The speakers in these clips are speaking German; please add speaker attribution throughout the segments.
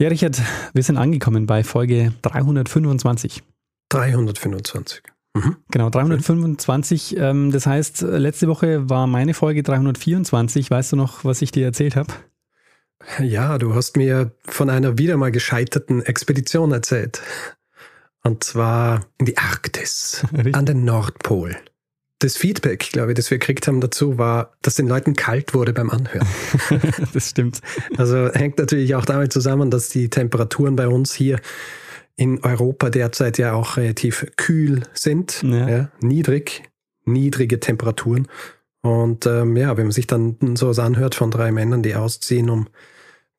Speaker 1: Ja, Richard, wir sind angekommen bei Folge 325.
Speaker 2: 325.
Speaker 1: Mhm. Genau, 325. Ähm, das heißt, letzte Woche war meine Folge 324. Weißt du noch, was ich dir erzählt habe?
Speaker 2: Ja, du hast mir von einer wieder mal gescheiterten Expedition erzählt. Und zwar in die Arktis, Richtig. an den Nordpol. Das Feedback, glaube ich, das wir gekriegt haben dazu, war, dass den Leuten kalt wurde beim Anhören.
Speaker 1: das stimmt.
Speaker 2: Also hängt natürlich auch damit zusammen, dass die Temperaturen bei uns hier in Europa derzeit ja auch relativ kühl sind, ja. Ja, niedrig, niedrige Temperaturen. Und ähm, ja, wenn man sich dann so was anhört von drei Männern, die ausziehen, um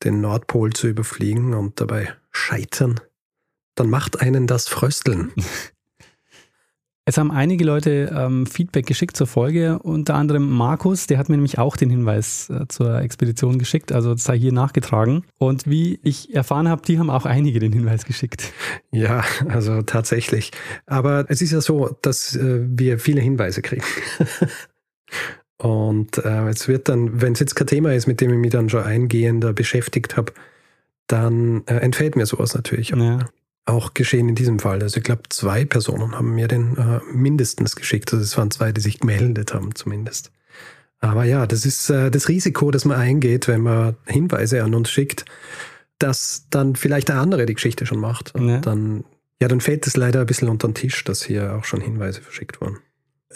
Speaker 2: den Nordpol zu überfliegen und dabei scheitern, dann macht einen das frösteln.
Speaker 1: Es haben einige Leute ähm, Feedback geschickt zur Folge, unter anderem Markus, der hat mir nämlich auch den Hinweis äh, zur Expedition geschickt, also das sei hier nachgetragen. Und wie ich erfahren habe, die haben auch einige den Hinweis geschickt.
Speaker 2: Ja, also tatsächlich. Aber es ist ja so, dass äh, wir viele Hinweise kriegen. Und äh, es wird dann, wenn es jetzt kein Thema ist, mit dem ich mich dann schon eingehender beschäftigt habe, dann äh, entfällt mir sowas natürlich. Ja auch geschehen in diesem Fall. Also ich glaube, zwei Personen haben mir den äh, mindestens geschickt. Also es waren zwei, die sich gemeldet haben zumindest. Aber ja, das ist äh, das Risiko, das man eingeht, wenn man Hinweise an uns schickt, dass dann vielleicht der andere die Geschichte schon macht. Und ja. dann, ja, dann fällt es leider ein bisschen unter den Tisch, dass hier auch schon Hinweise verschickt wurden.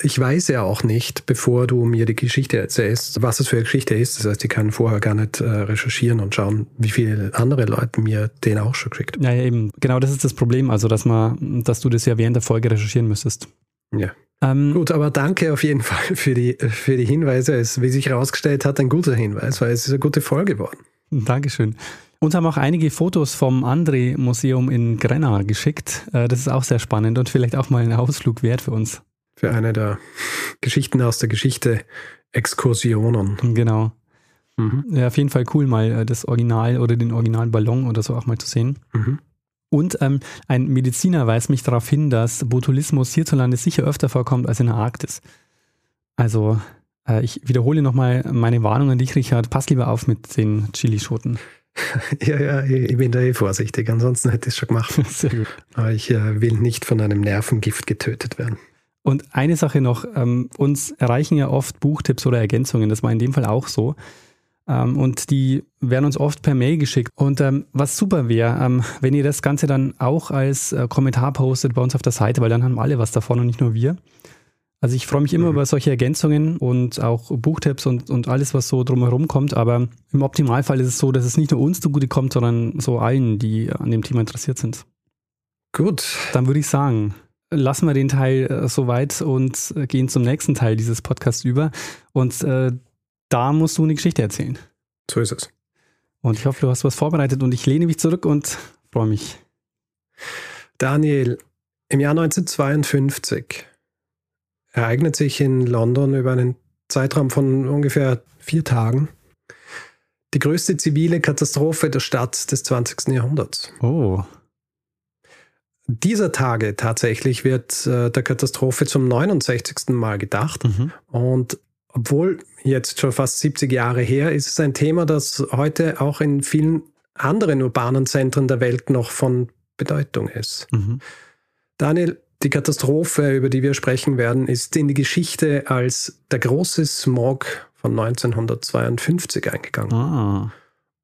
Speaker 2: Ich weiß ja auch nicht, bevor du mir die Geschichte erzählst, was es für eine Geschichte ist. Das heißt, ich kann vorher gar nicht äh, recherchieren und schauen, wie viele andere Leute mir den auch schon geschickt.
Speaker 1: Ja, ja, eben. Genau das ist das Problem. Also, dass man, dass du das ja während der Folge recherchieren müsstest.
Speaker 2: Ja. Ähm, Gut, aber danke auf jeden Fall für die, für die Hinweise. Es, wie sich herausgestellt hat, ein guter Hinweis, weil es ist eine gute Folge geworden.
Speaker 1: Dankeschön. Uns haben auch einige Fotos vom André-Museum in Grenna geschickt. Äh, das ist auch sehr spannend und vielleicht auch mal ein Ausflug wert für uns
Speaker 2: für eine der Geschichten aus der Geschichte Exkursionen.
Speaker 1: Genau. Mhm. Ja, auf jeden Fall cool, mal äh, das Original oder den Originalballon oder so auch mal zu sehen. Mhm. Und ähm, ein Mediziner weist mich darauf hin, dass Botulismus hierzulande sicher öfter vorkommt als in der Arktis. Also, äh, ich wiederhole nochmal meine Warnung an dich, Richard. Pass lieber auf mit den Chilischoten.
Speaker 2: Ja, ja, ich bin da eh vorsichtig. Ansonsten hätte ich es schon gemacht. Sehr gut. Aber ich äh, will nicht von einem Nervengift getötet werden.
Speaker 1: Und eine Sache noch, ähm, uns erreichen ja oft Buchtipps oder Ergänzungen, das war in dem Fall auch so. Ähm, und die werden uns oft per Mail geschickt. Und ähm, was super wäre, ähm, wenn ihr das Ganze dann auch als äh, Kommentar postet bei uns auf der Seite, weil dann haben alle was davon und nicht nur wir. Also ich freue mich immer mhm. über solche Ergänzungen und auch Buchtipps und, und alles, was so drumherum kommt. Aber im Optimalfall ist es so, dass es nicht nur uns zugute kommt, sondern so allen, die an dem Thema interessiert sind.
Speaker 2: Gut.
Speaker 1: Dann würde ich sagen, lassen wir den Teil äh, soweit und äh, gehen zum nächsten Teil dieses Podcasts über. Und äh, da musst du eine Geschichte erzählen.
Speaker 2: So ist es.
Speaker 1: Und ich hoffe, du hast was vorbereitet und ich lehne mich zurück und freue mich.
Speaker 2: Daniel, im Jahr 1952 ereignet sich in London über einen Zeitraum von ungefähr vier Tagen die größte zivile Katastrophe der Stadt des 20. Jahrhunderts.
Speaker 1: Oh
Speaker 2: dieser Tage tatsächlich wird äh, der Katastrophe zum 69. Mal gedacht. Mhm. Und obwohl jetzt schon fast 70 Jahre her, ist es ein Thema, das heute auch in vielen anderen urbanen Zentren der Welt noch von Bedeutung ist. Mhm. Daniel, die Katastrophe, über die wir sprechen werden, ist in die Geschichte als der große Smog von 1952 eingegangen. Ah.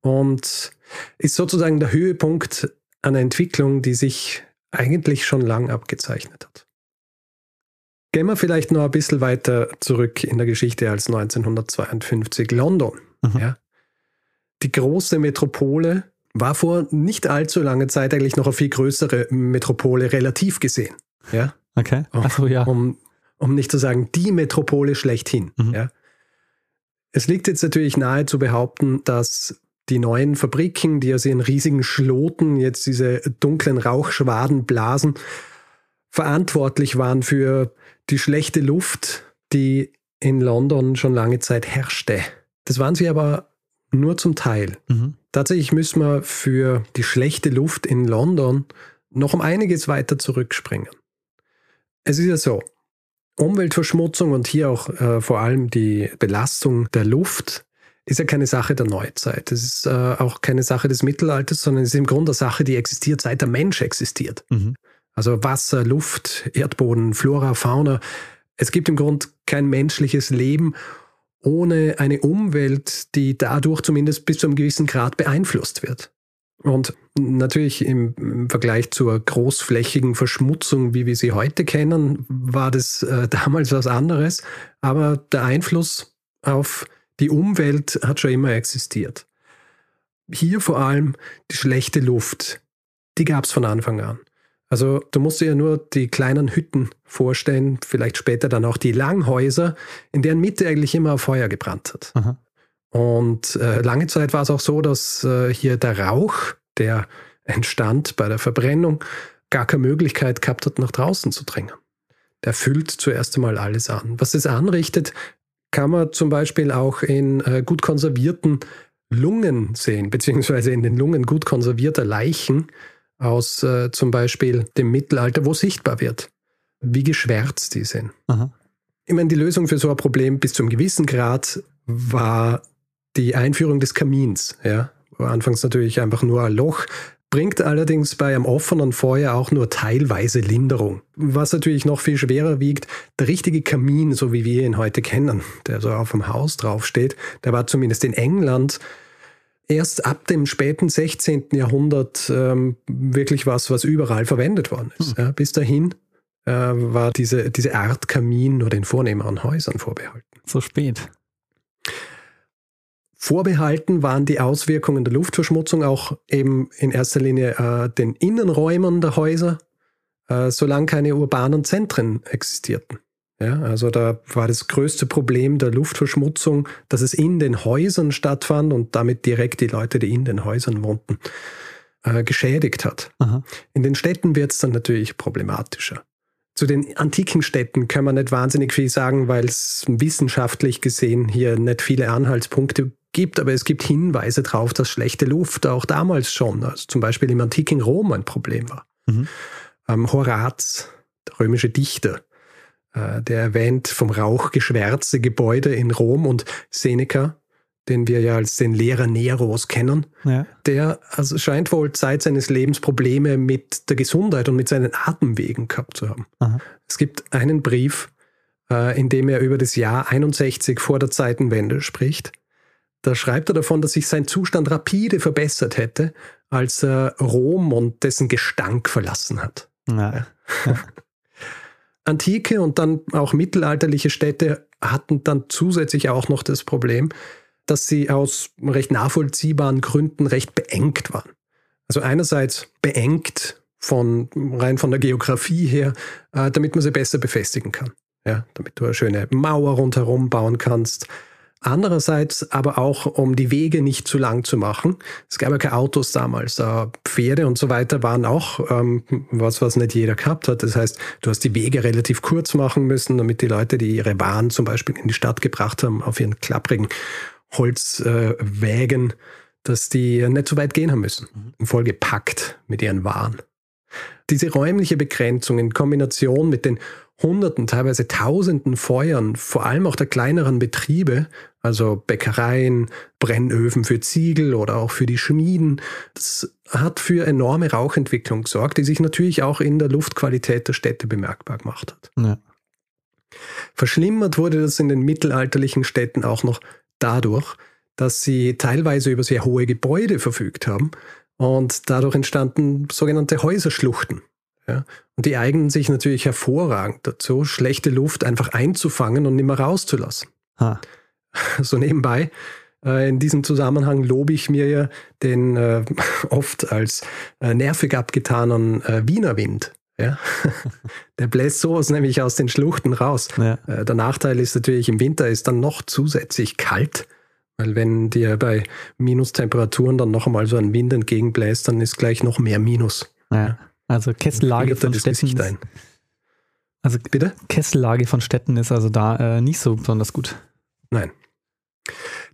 Speaker 2: Und ist sozusagen der Höhepunkt einer Entwicklung, die sich eigentlich schon lang abgezeichnet hat. Gehen wir vielleicht noch ein bisschen weiter zurück in der Geschichte als 1952 London. Mhm. Ja. Die große Metropole war vor nicht allzu langer Zeit eigentlich noch eine viel größere Metropole relativ gesehen. Ja.
Speaker 1: Okay. Achso, ja.
Speaker 2: Um, um nicht zu sagen, die Metropole schlechthin. Mhm. Ja. Es liegt jetzt natürlich nahe zu behaupten, dass die neuen Fabriken, die aus ihren riesigen Schloten jetzt diese dunklen Rauchschwaden blasen, verantwortlich waren für die schlechte Luft, die in London schon lange Zeit herrschte. Das waren sie aber nur zum Teil. Mhm. Tatsächlich müssen wir für die schlechte Luft in London noch um einiges weiter zurückspringen. Es ist ja so, Umweltverschmutzung und hier auch äh, vor allem die Belastung der Luft ist ja keine Sache der Neuzeit. Es ist äh, auch keine Sache des Mittelalters, sondern es ist im Grunde eine Sache, die existiert, seit der Mensch existiert. Mhm. Also Wasser, Luft, Erdboden, Flora, Fauna. Es gibt im Grunde kein menschliches Leben ohne eine Umwelt, die dadurch zumindest bis zu einem gewissen Grad beeinflusst wird. Und natürlich im, Vergleich zur großflächigen Verschmutzung, wie wir sie heute kennen, war das äh, damals was anderes. Aber der Einfluss auf die Umwelt hat schon immer existiert. Hier vor allem die schlechte Luft, die gab es von Anfang an. Also du musst dir ja nur die kleinen Hütten vorstellen, vielleicht später dann auch die Langhäuser, in deren Mitte eigentlich immer Feuer gebrannt hat. Aha. Und äh, lange Zeit war es auch so, dass äh, hier der Rauch, der entstand bei der Verbrennung, gar keine Möglichkeit gehabt hat, nach draußen zu dringen. Der füllt zuerst einmal alles an. Was es anrichtet, kann man zum Beispiel auch in äh, gut konservierten Lungen sehen, beziehungsweise in den Lungen gut konservierter Leichen aus äh, zum Beispiel dem Mittelalter, wo sichtbar wird, wie geschwärzt die sind. Aha. Ich meine, die Lösung für so ein Problem bis zu einem gewissen Grad war die Einführung des Kamins. Ja? War anfangs natürlich einfach nur ein Loch, bringt allerdings bei einem offenen Feuer auch nur teilweise Linderung. Was natürlich noch viel schwerer wiegt, der richtige Kamin, so wie wir ihn heute kennen, der so auf dem Haus draufsteht, der war zumindest in England erst ab dem späten 16. Jahrhundert ähm, wirklich was, was überall verwendet worden ist. Hm. Ja, bis dahin äh, war diese, diese Art Kamin nur den vornehmeren Häusern vorbehalten.
Speaker 1: So spät.
Speaker 2: Vorbehalten waren die Auswirkungen der Luftverschmutzung auch eben in erster Linie äh, den Innenräumen der Häuser, äh, solange keine urbanen Zentren existierten. Ja, also da war das größte Problem der Luftverschmutzung, dass es in den Häusern stattfand und damit direkt die Leute, die in den Häusern wohnten, äh, geschädigt hat. Aha. In den Städten wird es dann natürlich problematischer. Zu den antiken Städten kann man nicht wahnsinnig viel sagen, weil es wissenschaftlich gesehen hier nicht viele Anhaltspunkte gibt, aber es gibt Hinweise darauf, dass schlechte Luft auch damals schon, also zum Beispiel im antiken Rom ein Problem war. Mhm. Ähm, Horaz, der römische Dichter, äh, der erwähnt vom Rauch geschwärzte Gebäude in Rom und Seneca, den wir ja als den Lehrer Neros kennen, ja. der also scheint wohl Zeit seines Lebens Probleme mit der Gesundheit und mit seinen Atemwegen gehabt zu haben. Aha. Es gibt einen Brief, äh, in dem er über das Jahr 61 vor der Zeitenwende spricht da schreibt er davon, dass sich sein Zustand rapide verbessert hätte, als er Rom und dessen Gestank verlassen hat. Ja. Ja. Antike und dann auch mittelalterliche Städte hatten dann zusätzlich auch noch das Problem, dass sie aus recht nachvollziehbaren Gründen recht beengt waren. Also einerseits beengt von rein von der Geografie her, äh, damit man sie besser befestigen kann. Ja, damit du eine schöne Mauer rundherum bauen kannst, Andererseits aber auch, um die Wege nicht zu lang zu machen. Es gab ja keine Autos damals. Äh, Pferde und so weiter waren auch ähm, was, was nicht jeder gehabt hat. Das heißt, du hast die Wege relativ kurz machen müssen, damit die Leute, die ihre Waren zum Beispiel in die Stadt gebracht haben, auf ihren klapprigen Holzwägen, äh, dass die nicht so weit gehen haben müssen. Mhm. Vollgepackt mit ihren Waren. Diese räumliche Begrenzung in Kombination mit den Hunderten, teilweise Tausenden Feuern, vor allem auch der kleineren Betriebe, also Bäckereien, Brennöfen für Ziegel oder auch für die Schmieden. Das hat für enorme Rauchentwicklung gesorgt, die sich natürlich auch in der Luftqualität der Städte bemerkbar gemacht hat. Ja. Verschlimmert wurde das in den mittelalterlichen Städten auch noch dadurch, dass sie teilweise über sehr hohe Gebäude verfügt haben und dadurch entstanden sogenannte Häuserschluchten. Ja? Und die eignen sich natürlich hervorragend dazu, schlechte Luft einfach einzufangen und nicht mehr rauszulassen. Ha. So nebenbei. Äh, in diesem Zusammenhang lobe ich mir ja den äh, oft als äh, nervig abgetanen äh, Wiener Wind. Ja? Der bläst sowas nämlich aus den Schluchten raus. Ja. Äh, der Nachteil ist natürlich, im Winter ist dann noch zusätzlich kalt. Weil wenn dir bei Minustemperaturen dann noch einmal so ein Wind entgegenbläst, dann ist gleich noch mehr Minus.
Speaker 1: Ja. Also Kessellage von Städten. Ist, also Bitte? Kessellage von Städten ist also da äh, nicht so besonders gut.
Speaker 2: Nein.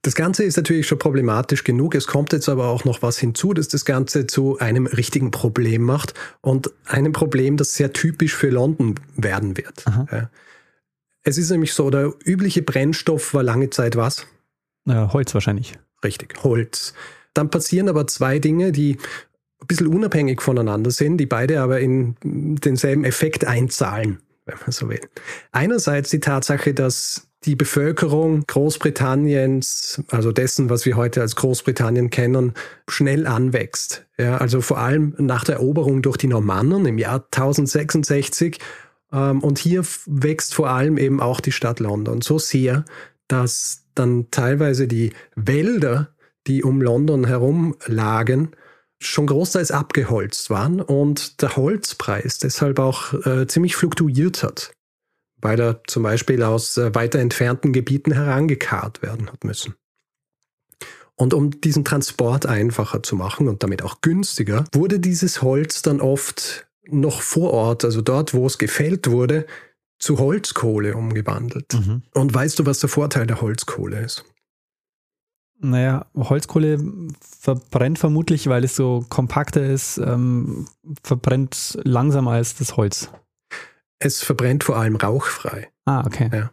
Speaker 2: Das Ganze ist natürlich schon problematisch genug. Es kommt jetzt aber auch noch was hinzu, das das Ganze zu einem richtigen Problem macht und einem Problem, das sehr typisch für London werden wird. Aha. Es ist nämlich so, der übliche Brennstoff war lange Zeit was?
Speaker 1: Äh, Holz wahrscheinlich.
Speaker 2: Richtig, Holz. Dann passieren aber zwei Dinge, die ein bisschen unabhängig voneinander sind, die beide aber in denselben Effekt einzahlen, wenn man so will. Einerseits die Tatsache, dass die Bevölkerung Großbritanniens, also dessen, was wir heute als Großbritannien kennen, schnell anwächst. Ja, also vor allem nach der Eroberung durch die Normannen im Jahr 1066. Ähm, und hier wächst vor allem eben auch die Stadt London so sehr, dass dann teilweise die Wälder, die um London herum lagen, schon großteils abgeholzt waren und der Holzpreis deshalb auch äh, ziemlich fluktuiert hat weil er zum Beispiel aus äh, weiter entfernten Gebieten herangekarrt werden hat müssen. Und um diesen Transport einfacher zu machen und damit auch günstiger, wurde dieses Holz dann oft noch vor Ort, also dort, wo es gefällt wurde, zu Holzkohle umgewandelt. Mhm. Und weißt du, was der Vorteil der Holzkohle ist?
Speaker 1: Naja, Holzkohle verbrennt vermutlich, weil es so kompakter ist, ähm, verbrennt langsamer als das Holz.
Speaker 2: Es verbrennt vor allem rauchfrei.
Speaker 1: Ah, okay. Ja.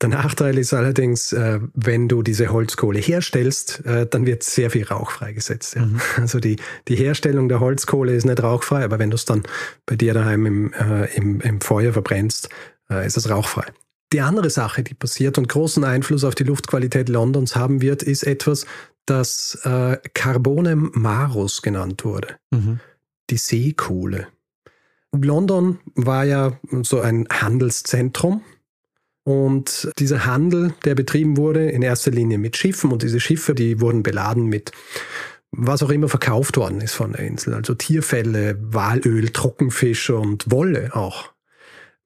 Speaker 2: Der Nachteil ist allerdings, äh, wenn du diese Holzkohle herstellst, äh, dann wird sehr viel Rauch freigesetzt. Ja. Mhm. Also die, die Herstellung der Holzkohle ist nicht rauchfrei, aber wenn du es dann bei dir daheim im, äh, im, im Feuer verbrennst, äh, ist es rauchfrei. Die andere Sache, die passiert und großen Einfluss auf die Luftqualität Londons haben wird, ist etwas, das äh, Carbonem Marus genannt wurde. Mhm. Die Seekohle. London war ja so ein Handelszentrum. Und dieser Handel, der betrieben wurde, in erster Linie mit Schiffen. Und diese Schiffe, die wurden beladen mit was auch immer verkauft worden ist von der Insel. Also Tierfälle, Walöl, Trockenfisch und Wolle auch.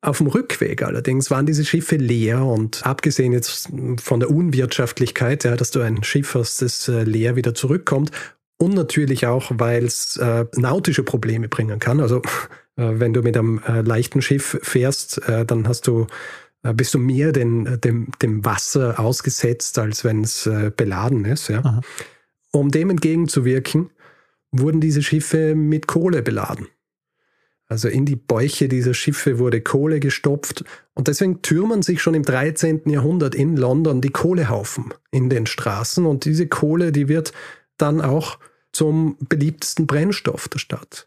Speaker 2: Auf dem Rückweg allerdings waren diese Schiffe leer und abgesehen jetzt von der Unwirtschaftlichkeit, ja, dass du ein Schiff hast, das äh, leer wieder zurückkommt und natürlich auch, weil es äh, nautische Probleme bringen kann. Also wenn du mit einem äh, leichten Schiff fährst, äh, dann hast du, bist du mehr den, dem, dem Wasser ausgesetzt, als wenn es beladen ist. Ja. Um dem entgegenzuwirken, wurden diese Schiffe mit Kohle beladen. Also in die Bäuche dieser Schiffe wurde Kohle gestopft und deswegen türmen sich schon im 13. Jahrhundert in London die Kohlehaufen in den Straßen und diese Kohle, die wird dann auch zum beliebtesten Brennstoff der Stadt.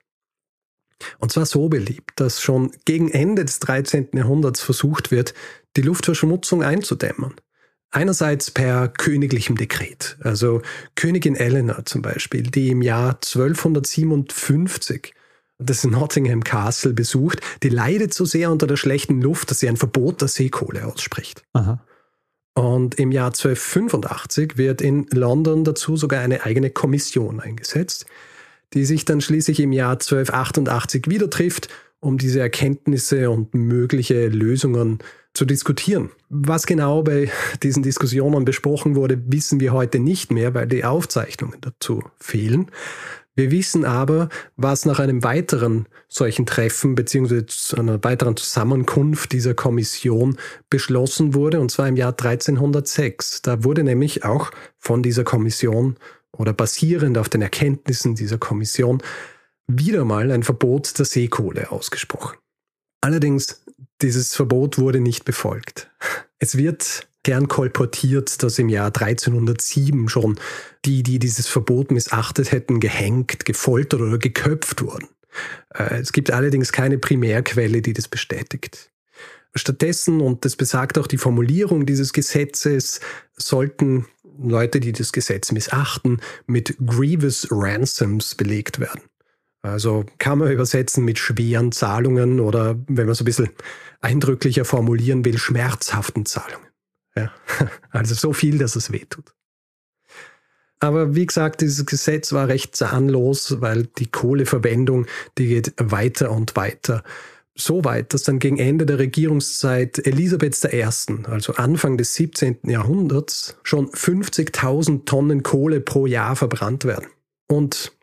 Speaker 2: Und zwar so beliebt, dass schon gegen Ende des 13. Jahrhunderts versucht wird, die Luftverschmutzung einzudämmen. Einerseits per königlichem Dekret, also Königin Eleanor zum Beispiel, die im Jahr 1257 das Nottingham Castle besucht, die leidet so sehr unter der schlechten Luft, dass sie ein Verbot der Seekohle ausspricht. Aha. Und im Jahr 1285 wird in London dazu sogar eine eigene Kommission eingesetzt, die sich dann schließlich im Jahr 1288 wieder trifft, um diese Erkenntnisse und mögliche Lösungen zu diskutieren. Was genau bei diesen Diskussionen besprochen wurde, wissen wir heute nicht mehr, weil die Aufzeichnungen dazu fehlen. Wir wissen aber, was nach einem weiteren solchen Treffen bzw. einer weiteren Zusammenkunft dieser Kommission beschlossen wurde, und zwar im Jahr 1306. Da wurde nämlich auch von dieser Kommission oder basierend auf den Erkenntnissen dieser Kommission wieder mal ein Verbot der Seekohle ausgesprochen. Allerdings, dieses Verbot wurde nicht befolgt. Es wird gern kolportiert, dass im Jahr 1307 schon die, die dieses Verbot missachtet hätten, gehängt, gefoltert oder geköpft wurden. Äh, es gibt allerdings keine Primärquelle, die das bestätigt. Stattdessen, und das besagt auch die Formulierung dieses Gesetzes, sollten Leute, die das Gesetz missachten, mit grievous ransoms belegt werden. Also kann man übersetzen mit schweren Zahlungen oder, wenn man so ein bisschen eindrücklicher formulieren will, schmerzhaften Zahlungen. Ja. Also so viel, dass es wehtut. Aber wie gesagt, dieses Gesetz war recht zahnlos, weil die Kohleverwendung, die geht weiter und weiter. So weit, dass dann gegen Ende der Regierungszeit Elisabeths I., also Anfang des 17. Jahrhunderts, schon 50.000 Tonnen Kohle pro Jahr verbrannt werden. Und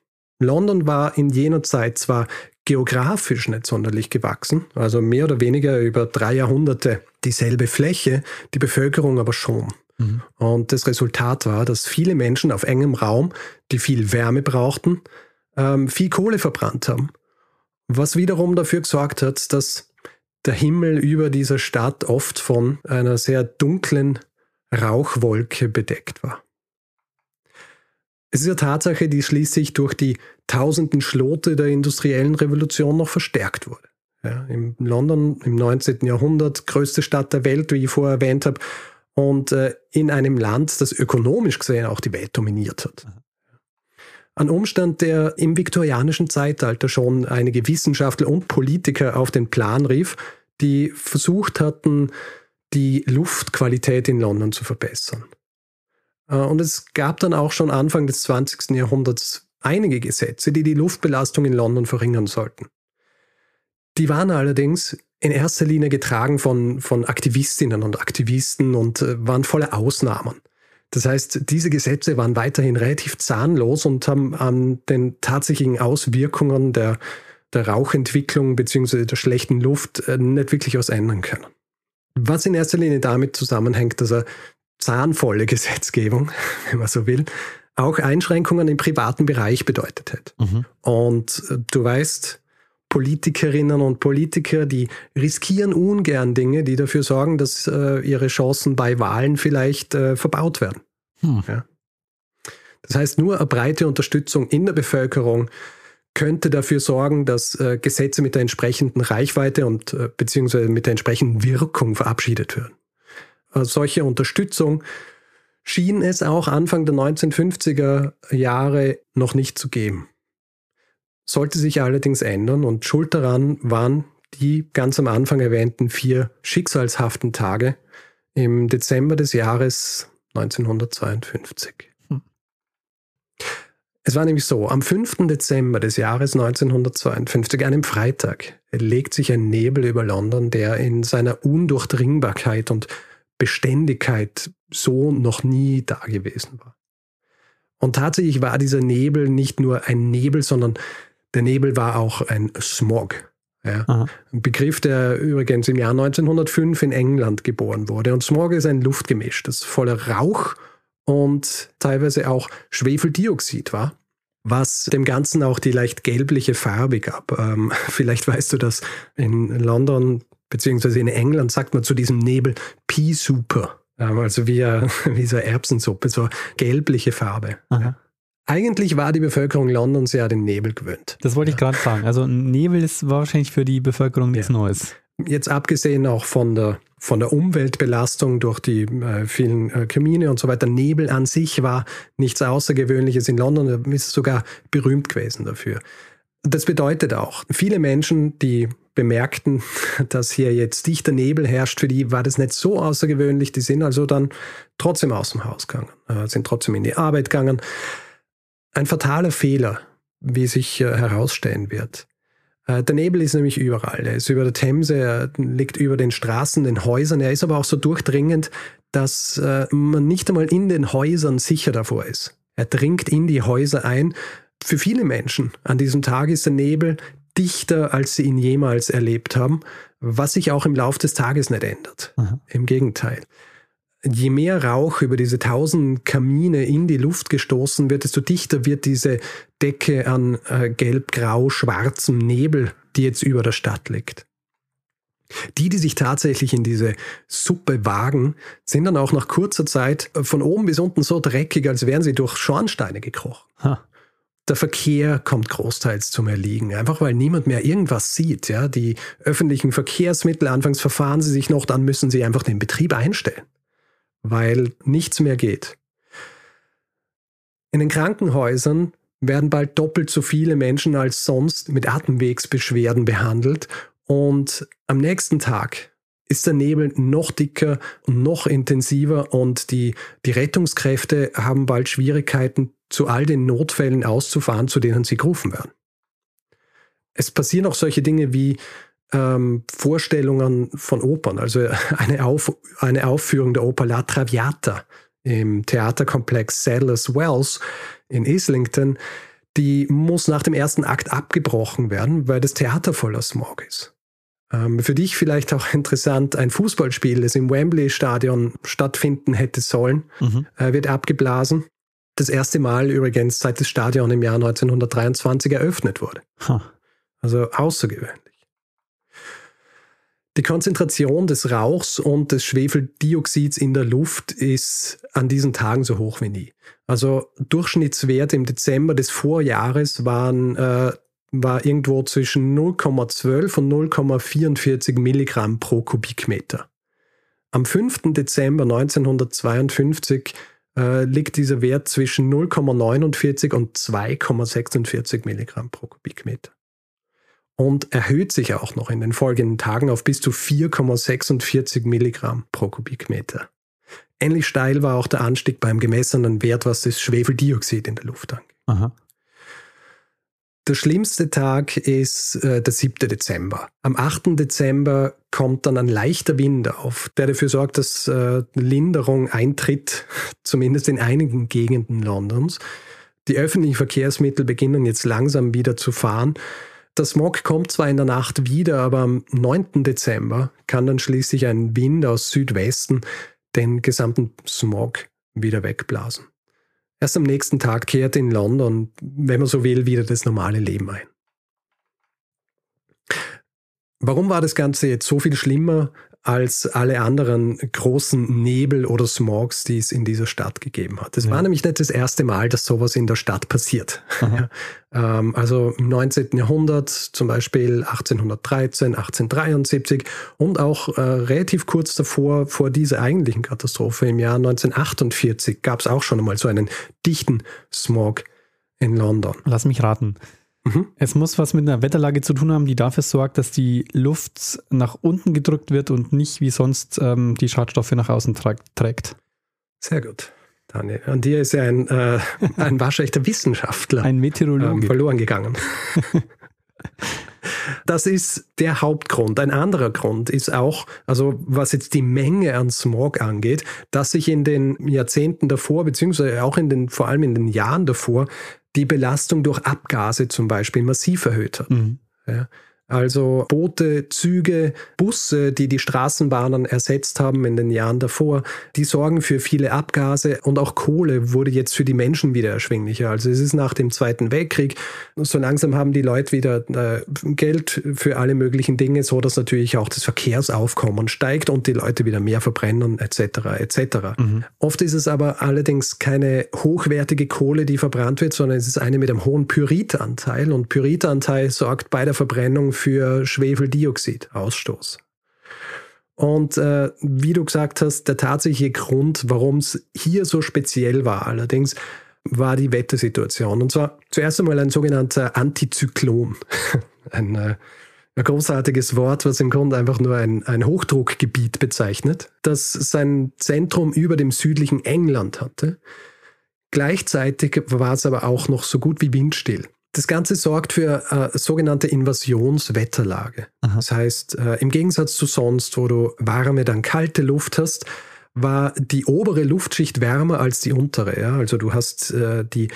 Speaker 2: London war in jener Zeit zwar geografisch nicht sonderlich gewachsen, also mehr oder weniger über drei Jahrhunderte dieselbe Fläche, die Bevölkerung aber schon. Mhm. Und das Resultat war, dass viele Menschen auf engem Raum, die viel Wärme brauchten, ähm, viel Kohle verbrannt haben. Was wiederum dafür gesorgt hat, dass der Himmel über dieser Stadt oft von einer sehr dunklen Rauchwolke bedeckt war. Es ist eine Tatsache, die schließlich durch die tausenden Schlote der industriellen Revolution noch verstärkt wurde. Ja, in London im 19. Jahrhundert, größte Stadt der Welt, wie ich vorher erwähnt habe, und äh, in einem Land, das ökonomisch gesehen auch die Welt dominiert hat. Ein Umstand, der im viktorianischen Zeitalter schon einige Wissenschaftler und Politiker auf den Plan rief, die versucht hatten, die Luftqualität in London zu verbessern. Äh, und es gab dann auch schon Anfang des 20. Jahrhunderts einige Gesetze, die die Luftbelastung in London verringern sollten. Die waren allerdings in erster Linie getragen von, von Aktivistinnen und Aktivisten und äh, waren voller Ausnahmen. Das heißt, diese Gesetze waren weiterhin relativ zahnlos und haben an den tatsächlichen Auswirkungen der, der Rauchentwicklung bzw. der schlechten Luft äh, nicht wirklich was ändern können. Was in erster Linie damit zusammenhängt, dass er zahnvolle Gesetzgebung, wenn man so will, auch Einschränkungen im privaten Bereich bedeutet hat. Mhm. Und äh, du weißt, Politikerinnen und Politiker, die riskieren ungern Dinge, die dafür sorgen, dass äh, ihre Chancen bei Wahlen vielleicht äh, verbaut werden. Hm. Ja. Das heißt, nur eine breite Unterstützung in der Bevölkerung könnte dafür sorgen, dass äh, Gesetze mit der entsprechenden Reichweite und äh, beziehungsweise mit der entsprechenden Wirkung verabschiedet werden. Äh, solche Unterstützung schien es auch Anfang der 1950er Jahre noch nicht zu geben. Sollte sich allerdings ändern und schuld daran waren die ganz am Anfang erwähnten vier schicksalshaften Tage im Dezember des Jahres 1952. Hm. Es war nämlich so, am 5. Dezember des Jahres 1952, einem Freitag, legt sich ein Nebel über London, der in seiner Undurchdringbarkeit und Beständigkeit so noch nie dagewesen war. Und tatsächlich war dieser Nebel nicht nur ein Nebel, sondern der Nebel war auch ein Smog. Ja. Ein Begriff, der übrigens im Jahr 1905 in England geboren wurde. Und Smog ist ein Luftgemisch, das voller Rauch und teilweise auch Schwefeldioxid war, was dem Ganzen auch die leicht gelbliche Farbe gab. Ähm, vielleicht weißt du das, in London beziehungsweise in England sagt man zu diesem Nebel Pea Super. Also wie, wie so Erbsensuppe, so gelbliche Farbe. Aha. Eigentlich war die Bevölkerung Londons ja den Nebel gewöhnt.
Speaker 1: Das wollte ich gerade sagen. Also Nebel ist wahrscheinlich für die Bevölkerung nichts ja. Neues.
Speaker 2: Jetzt abgesehen auch von der, von der Umweltbelastung durch die äh, vielen äh, Kamine und so weiter. Nebel an sich war nichts Außergewöhnliches in London. Ist sogar berühmt gewesen dafür. Das bedeutet auch, viele Menschen, die bemerkten, dass hier jetzt dichter Nebel herrscht, für die war das nicht so außergewöhnlich. Die sind also dann trotzdem aus dem Haus gegangen, äh, sind trotzdem in die Arbeit gegangen. Ein fataler Fehler, wie sich äh, herausstellen wird. Äh, der Nebel ist nämlich überall. Er ist über der Themse, er liegt über den Straßen, den Häusern. Er ist aber auch so durchdringend, dass äh, man nicht einmal in den Häusern sicher davor ist. Er dringt in die Häuser ein. Für viele Menschen an diesem Tag ist der Nebel dichter, als sie ihn jemals erlebt haben, was sich auch im Laufe des Tages nicht ändert. Aha. Im Gegenteil je mehr Rauch über diese tausend Kamine in die Luft gestoßen wird, desto dichter wird diese Decke an äh, gelb-grau-schwarzem Nebel, die jetzt über der Stadt liegt. Die, die sich tatsächlich in diese Suppe wagen, sind dann auch nach kurzer Zeit von oben bis unten so dreckig, als wären sie durch Schornsteine gekrochen. Ha. Der Verkehr kommt großteils zum Erliegen, einfach weil niemand mehr irgendwas sieht. Ja? Die öffentlichen Verkehrsmittel, anfangs verfahren sie sich noch, dann müssen sie einfach den Betrieb einstellen weil nichts mehr geht. In den Krankenhäusern werden bald doppelt so viele Menschen als sonst mit Atemwegsbeschwerden behandelt und am nächsten Tag ist der Nebel noch dicker und noch intensiver und die, die Rettungskräfte haben bald Schwierigkeiten, zu all den Notfällen auszufahren, zu denen sie gerufen werden. Es passieren auch solche Dinge wie ähm, Vorstellungen von Opern, also eine, Auf, eine Aufführung der Oper La Traviata im Theaterkomplex Sadler's Wells in Islington, die muss nach dem ersten Akt abgebrochen werden, weil das Theater voller Smog ist. Ähm, für dich vielleicht auch interessant, ein Fußballspiel, das im Wembley-Stadion stattfinden hätte sollen, mhm. äh, wird abgeblasen. Das erste Mal übrigens, seit das Stadion im Jahr 1923 eröffnet wurde. Huh. Also außergewöhnlich. Die Konzentration des Rauchs und des Schwefeldioxids in der Luft ist an diesen Tagen so hoch wie nie. Also Durchschnittswert im Dezember des Vorjahres waren, äh, war irgendwo zwischen 0,12 und 0,44 Milligramm pro Kubikmeter. Am 5. Dezember 1952 äh, liegt dieser Wert zwischen 0,49 und 2,46 Milligramm pro Kubikmeter und erhöht sich auch noch in den folgenden Tagen auf bis zu 4,46 Milligramm pro Kubikmeter. Ähnlich steil war auch der Anstieg beim gemessenen Wert, was das Schwefeldioxid in der Luft angeht. Aha. Der schlimmste Tag ist äh, der 7. Dezember. Am 8. Dezember kommt dann ein leichter Wind auf, der dafür sorgt, dass äh, Linderung eintritt, zumindest in einigen Gegenden Londons. Die öffentlichen Verkehrsmittel beginnen jetzt langsam wieder zu fahren. Der Smog kommt zwar in der Nacht wieder, aber am 9. Dezember kann dann schließlich ein Wind aus Südwesten den gesamten Smog wieder wegblasen. Erst am nächsten Tag kehrt in London, wenn man so will, wieder das normale Leben ein. Warum war das Ganze jetzt so viel schlimmer als alle anderen großen Nebel oder Smogs, die es in dieser Stadt gegeben hat. Es ja. war nämlich nicht das erste Mal, dass sowas in der Stadt passiert. Ja, ähm, also im 19. Jahrhundert, zum Beispiel 1813, 1873 und auch äh, relativ kurz davor, vor dieser eigentlichen Katastrophe im Jahr 1948, gab es auch schon einmal so einen dichten Smog in London.
Speaker 1: Lass mich raten. Mhm. Es muss was mit einer Wetterlage zu tun haben, die dafür sorgt, dass die Luft nach unten gedrückt wird und nicht wie sonst ähm, die Schadstoffe nach außen trägt.
Speaker 2: Sehr gut. Daniel, an dir ist ja ein, äh, ein waschechter Wissenschaftler
Speaker 1: ein Meteorologe. Ähm,
Speaker 2: verloren gegangen. Das ist der Hauptgrund. Ein anderer Grund ist auch, also was jetzt die Menge an Smog angeht, dass sich in den Jahrzehnten davor, beziehungsweise auch in den, vor allem in den Jahren davor, die Belastung durch Abgase zum Beispiel massiv erhöht hat. Mhm. Ja. Also Boote, Züge, Busse, die die Straßenbahnen ersetzt haben in den Jahren davor, die sorgen für viele Abgase und auch Kohle wurde jetzt für die Menschen wieder erschwinglicher. Also es ist nach dem Zweiten Weltkrieg, so langsam haben die Leute wieder äh, Geld für alle möglichen Dinge, so dass natürlich auch das Verkehrsaufkommen steigt und die Leute wieder mehr verbrennen etc. etc. Mhm. Oft ist es aber allerdings keine hochwertige Kohle, die verbrannt wird, sondern es ist eine mit einem hohen Pyritanteil und Pyritanteil sorgt bei der Verbrennung für Schwefeldioxidausstoß. Und äh, wie du gesagt hast, der tatsächliche Grund, warum es hier so speziell war, allerdings, war die Wettersituation. Und zwar zuerst einmal ein sogenannter Antizyklon. ein, äh, ein großartiges Wort, was im Grunde einfach nur ein, ein Hochdruckgebiet bezeichnet, das sein Zentrum über dem südlichen England hatte. Gleichzeitig war es aber auch noch so gut wie windstill. Das Ganze sorgt für äh, sogenannte Invasionswetterlage. Aha. Das heißt, äh, im Gegensatz zu sonst, wo du warme, dann kalte Luft hast, war die obere Luftschicht wärmer als die untere. Ja? Also du hast äh, die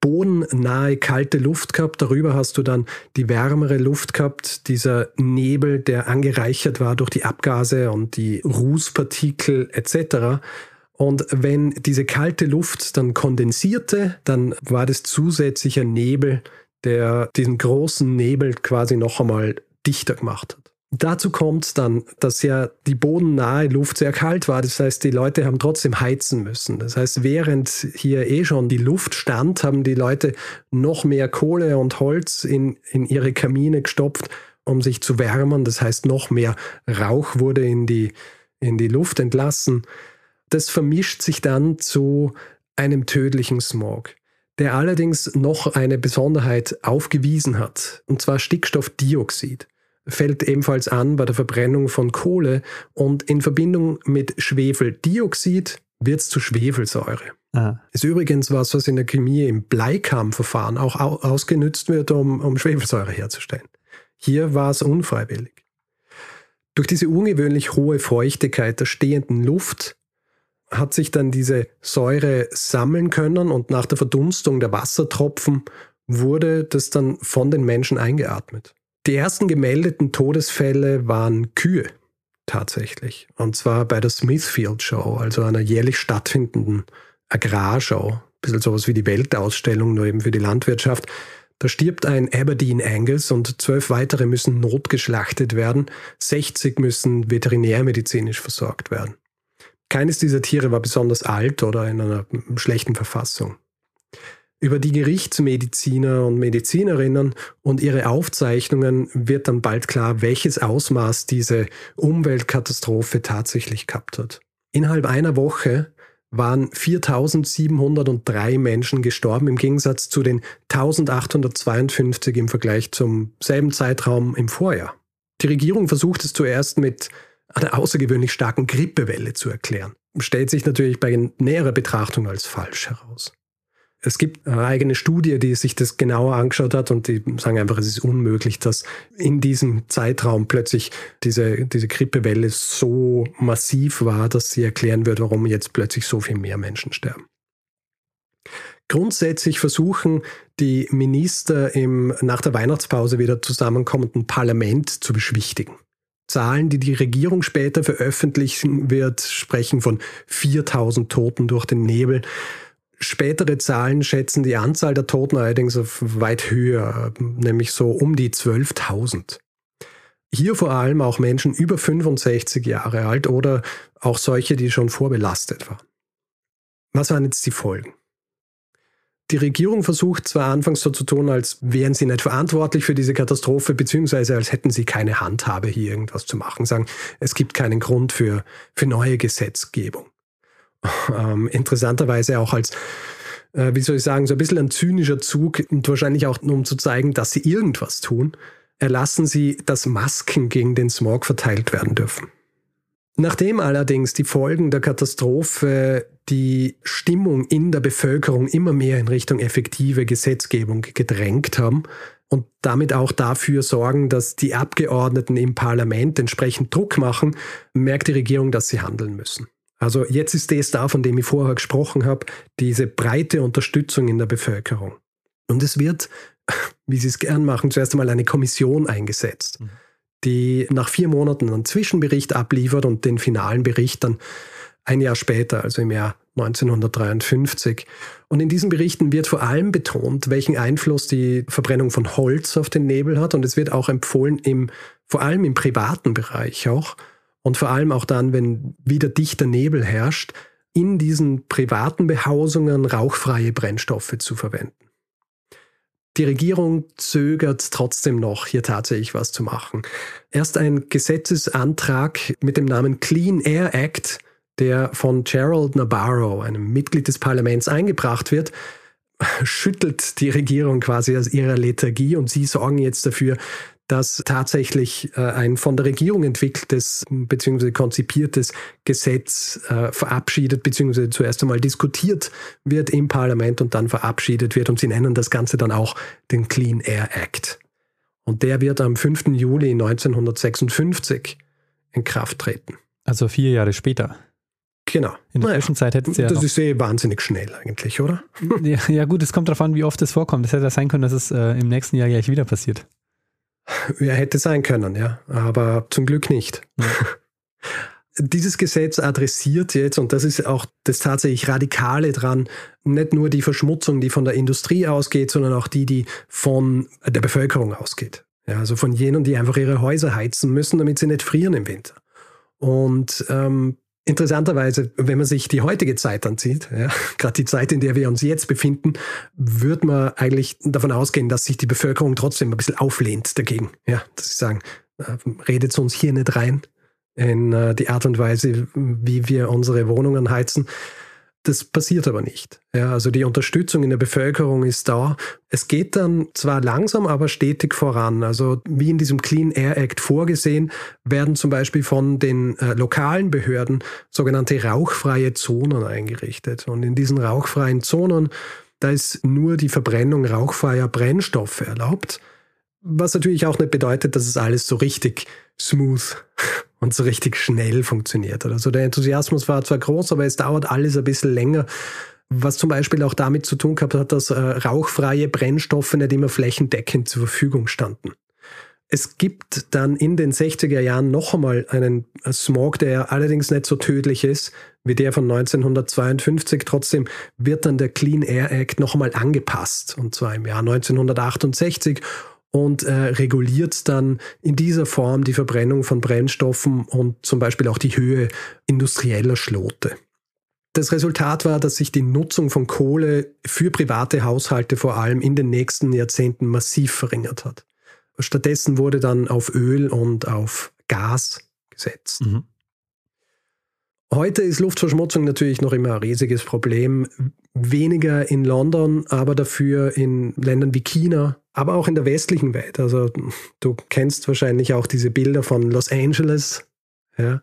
Speaker 2: bodennahe kalte Luft gehabt, darüber hast du dann die wärmere Luft gehabt, dieser Nebel, der angereichert war durch die Abgase und die Rußpartikel etc. Und wenn diese kalte Luft dann kondensierte, dann war das zusätzlicher Nebel, der diesen großen Nebel quasi noch einmal dichter gemacht hat. Dazu kommt dann, dass ja die bodennahe Luft sehr kalt war. Das heißt, die Leute haben trotzdem heizen müssen. Das heißt, während hier eh schon die Luft stand, haben die Leute noch mehr Kohle und Holz in, in ihre Kamine gestopft, um sich zu wärmen. Das heißt, noch mehr Rauch wurde in die, in die Luft entlassen. Das vermischt sich dann zu einem tödlichen Smog, der allerdings noch eine Besonderheit aufgewiesen hat, und zwar Stickstoffdioxid fällt ebenfalls an bei der Verbrennung von Kohle und in Verbindung mit Schwefeldioxid wird es zu Schwefelsäure. Ah. Ist übrigens was, was in der Chemie im Bleikammverfahren auch ausgenützt wird, um, um Schwefelsäure herzustellen. Hier war es unfreiwillig. Durch diese ungewöhnlich hohe Feuchtigkeit der stehenden Luft hat sich dann diese Säure sammeln können und nach der Verdunstung der Wassertropfen wurde das dann von den Menschen eingeatmet. Die ersten gemeldeten Todesfälle waren Kühe tatsächlich. Und zwar bei der Smithfield Show, also einer jährlich stattfindenden Agrarschau. Ein bisschen sowas wie die Weltausstellung, nur eben für die Landwirtschaft. Da stirbt ein Aberdeen Angus und zwölf weitere müssen notgeschlachtet werden. 60 müssen veterinärmedizinisch versorgt werden. Keines dieser Tiere war besonders alt oder in einer schlechten Verfassung. Über die Gerichtsmediziner und Medizinerinnen und ihre Aufzeichnungen wird dann bald klar, welches Ausmaß diese Umweltkatastrophe tatsächlich gehabt hat. Innerhalb einer Woche waren 4703 Menschen gestorben im Gegensatz zu den 1852 im Vergleich zum selben Zeitraum im Vorjahr. Die Regierung versucht es zuerst mit einer außergewöhnlich starken Grippewelle zu erklären. Stellt sich natürlich bei näherer Betrachtung als falsch heraus. Es gibt eine eigene Studie, die sich das genauer angeschaut hat und die sagen einfach, es ist unmöglich, dass in diesem Zeitraum plötzlich diese, diese Grippewelle so massiv war, dass sie erklären wird, warum jetzt plötzlich so viel mehr Menschen sterben. Grundsätzlich versuchen die Minister im nach der Weihnachtspause wieder zusammenkommenden Parlament zu beschwichtigen. Zahlen, die die Regierung später veröffentlichen wird, sprechen von 4000 Toten durch den Nebel. Spätere Zahlen schätzen die Anzahl der Toten allerdings auf weit höher, nämlich so um die 12.000. Hier vor allem auch Menschen über 65 Jahre alt oder auch solche, die schon vorbelastet waren. Was waren jetzt die Folgen? Die Regierung versucht zwar anfangs so zu tun, als wären sie nicht verantwortlich für diese Katastrophe, beziehungsweise als hätten sie keine Handhabe, hier irgendwas zu machen. Sagen, es gibt keinen Grund für, für neue Gesetzgebung. Ähm, interessanterweise auch als, äh, wie soll ich sagen, so ein bisschen ein zynischer Zug und wahrscheinlich auch um zu zeigen, dass sie irgendwas tun, erlassen sie, dass Masken gegen den Smog verteilt werden dürfen. Nachdem allerdings die Folgen der Katastrophe die Stimmung in der Bevölkerung immer mehr in Richtung effektive Gesetzgebung gedrängt haben und damit auch dafür sorgen, dass die Abgeordneten im Parlament entsprechend Druck machen, merkt die Regierung, dass sie handeln müssen. Also jetzt ist das da, von dem ich vorher gesprochen habe, diese breite Unterstützung in der Bevölkerung. Und es wird, wie sie es gern machen, zuerst einmal eine Kommission eingesetzt. Mhm die nach vier Monaten einen Zwischenbericht abliefert und den finalen Bericht dann ein Jahr später, also im Jahr 1953. Und in diesen Berichten wird vor allem betont, welchen Einfluss die Verbrennung von Holz auf den Nebel hat. Und es wird auch empfohlen, im, vor allem im privaten Bereich auch, und vor allem auch dann, wenn wieder dichter Nebel herrscht, in diesen privaten Behausungen rauchfreie Brennstoffe zu verwenden. Die Regierung zögert trotzdem noch, hier tatsächlich was zu machen. Erst ein Gesetzesantrag mit dem Namen Clean Air Act, der von Gerald Nabarro, einem Mitglied des Parlaments, eingebracht wird, schüttelt die Regierung quasi aus ihrer Lethargie und sie sorgen jetzt dafür, dass tatsächlich äh, ein von der Regierung entwickeltes bzw. konzipiertes Gesetz äh, verabschiedet bzw. zuerst einmal diskutiert wird im Parlament und dann verabschiedet wird. Und sie nennen das Ganze dann auch den Clean Air Act. Und der wird am 5. Juli 1956 in Kraft treten.
Speaker 1: Also vier Jahre später.
Speaker 2: Genau.
Speaker 1: In der naja, Zwischenzeit hätte es ja.
Speaker 2: Das ist eh wahnsinnig schnell eigentlich, oder?
Speaker 1: Ja, ja, gut, es kommt darauf an, wie oft es vorkommt. Es hätte ja sein können, dass es äh, im nächsten Jahr gleich wieder passiert.
Speaker 2: Ja, hätte sein können, ja. Aber zum Glück nicht. Ja. Dieses Gesetz adressiert jetzt, und das ist auch das tatsächlich Radikale dran, nicht nur die Verschmutzung, die von der Industrie ausgeht, sondern auch die, die von der Bevölkerung ausgeht. Ja, also von jenen, die einfach ihre Häuser heizen müssen, damit sie nicht frieren im Winter. Und ähm, Interessanterweise, wenn man sich die heutige Zeit ansieht, ja, gerade die Zeit, in der wir uns jetzt befinden, würde man eigentlich davon ausgehen, dass sich die Bevölkerung trotzdem ein bisschen auflehnt dagegen. Ja, dass sie sagen, äh, redet uns hier nicht rein in äh, die Art und Weise, wie wir unsere Wohnungen heizen. Das passiert aber nicht. Ja, also die Unterstützung in der Bevölkerung ist da. Es geht dann zwar langsam, aber stetig voran. Also wie in diesem Clean Air Act vorgesehen, werden zum Beispiel von den äh, lokalen Behörden sogenannte rauchfreie Zonen eingerichtet. Und in diesen rauchfreien Zonen, da ist nur die Verbrennung rauchfreier Brennstoffe erlaubt. Was natürlich auch nicht bedeutet, dass es alles so richtig smooth und so richtig schnell funktioniert. Also der Enthusiasmus war zwar groß, aber es dauert alles ein bisschen länger. Was zum Beispiel auch damit zu tun gehabt hat, dass äh, rauchfreie Brennstoffe nicht immer flächendeckend zur Verfügung standen. Es gibt dann in den 60er Jahren noch einmal einen Smog, der allerdings nicht so tödlich ist wie der von 1952. Trotzdem wird dann der Clean Air Act noch einmal angepasst, und zwar im Jahr 1968 und äh, reguliert dann in dieser Form die Verbrennung von Brennstoffen und zum Beispiel auch die Höhe industrieller Schlote. Das Resultat war, dass sich die Nutzung von Kohle für private Haushalte vor allem in den nächsten Jahrzehnten massiv verringert hat. Stattdessen wurde dann auf Öl und auf Gas gesetzt. Mhm. Heute ist Luftverschmutzung natürlich noch immer ein riesiges Problem. Weniger in London, aber dafür in Ländern wie China, aber auch in der westlichen Welt. Also du kennst wahrscheinlich auch diese Bilder von Los Angeles, ja,